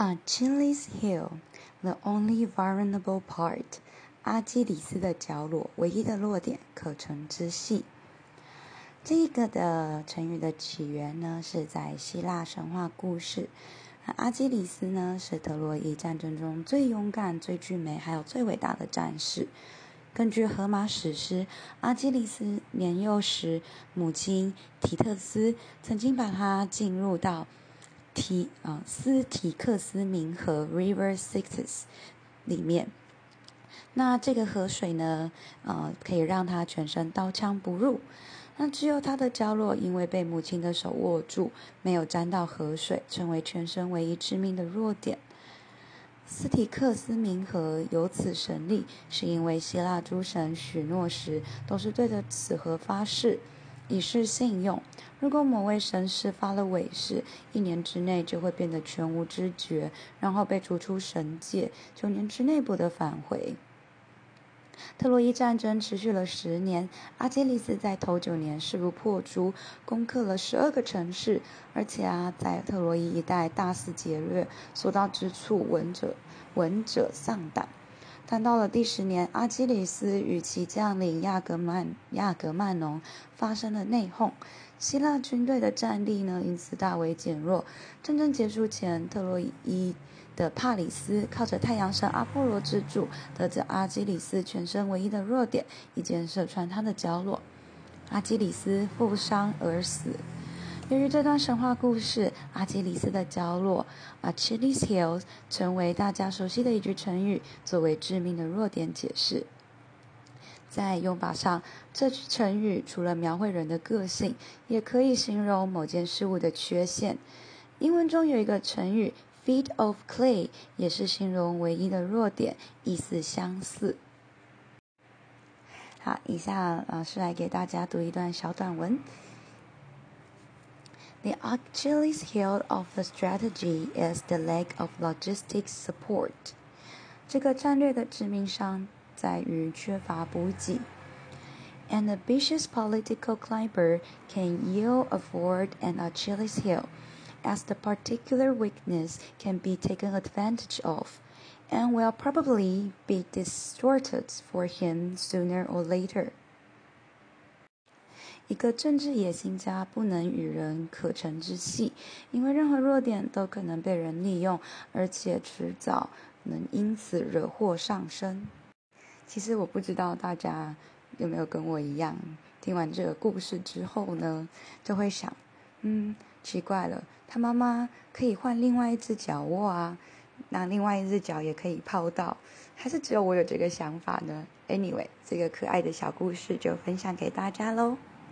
Achilles Hill，the only vulnerable part，阿基里斯的角落，唯一的弱点，可乘之隙。这个的成语的起源呢，是在希腊神话故事。阿基里斯呢，是特洛伊战争中最勇敢、最俊美，还有最伟大的战士。根据荷马史诗，阿基里斯年幼时，母亲提特斯曾经把他进入到。提啊，斯提克斯明河 （River Styx） 里面，那这个河水呢，呃，可以让他全身刀枪不入。那只有他的角落，因为被母亲的手握住，没有沾到河水，成为全身唯一致命的弱点。斯提克斯冥河由此神力，是因为希腊诸神许诺时，都是对着此河发誓。以示信用。如果某位神士发了伪誓，一年之内就会变得全无知觉，然后被逐出神界，九年之内不得返回。特洛伊战争持续了十年，阿基里斯在头九年势如破竹，攻克了十二个城市，而且啊，在特洛伊一带大肆劫掠，所到之处闻者闻者丧胆。但到了第十年，阿基里斯与其将领亚格曼亚格曼农发生了内讧，希腊军队的战力呢因此大为减弱。战争结束前，特洛伊的帕里斯靠着太阳神阿波罗之助，得知阿基里斯全身唯一的弱点，一箭射穿他的角落，阿基里斯负伤而死。由于这段神话故事，阿基里斯的角落 （Achilles' Heel） 成为大家熟悉的一句成语，作为致命的弱点解释。在用法上，这句成语除了描绘人的个性，也可以形容某件事物的缺陷。英文中有一个成语 “feet of clay”，也是形容唯一的弱点，意思相似。好，以下老师来给大家读一段小短文。The Achilles heel of the strategy is the lack of logistics support. 这个战略的致命伤在于缺乏补给。An ambitious political climber can ill afford an Achilles heel, as the particular weakness can be taken advantage of, and will probably be distorted for him sooner or later. 一个政治野心家不能与人可乘之隙，因为任何弱点都可能被人利用，而且迟早能因此惹祸上身。其实我不知道大家有没有跟我一样，听完这个故事之后呢，就会想，嗯，奇怪了，他妈妈可以换另外一只脚握啊，那另外一只脚也可以泡到，还是只有我有这个想法呢？Anyway，这个可爱的小故事就分享给大家喽。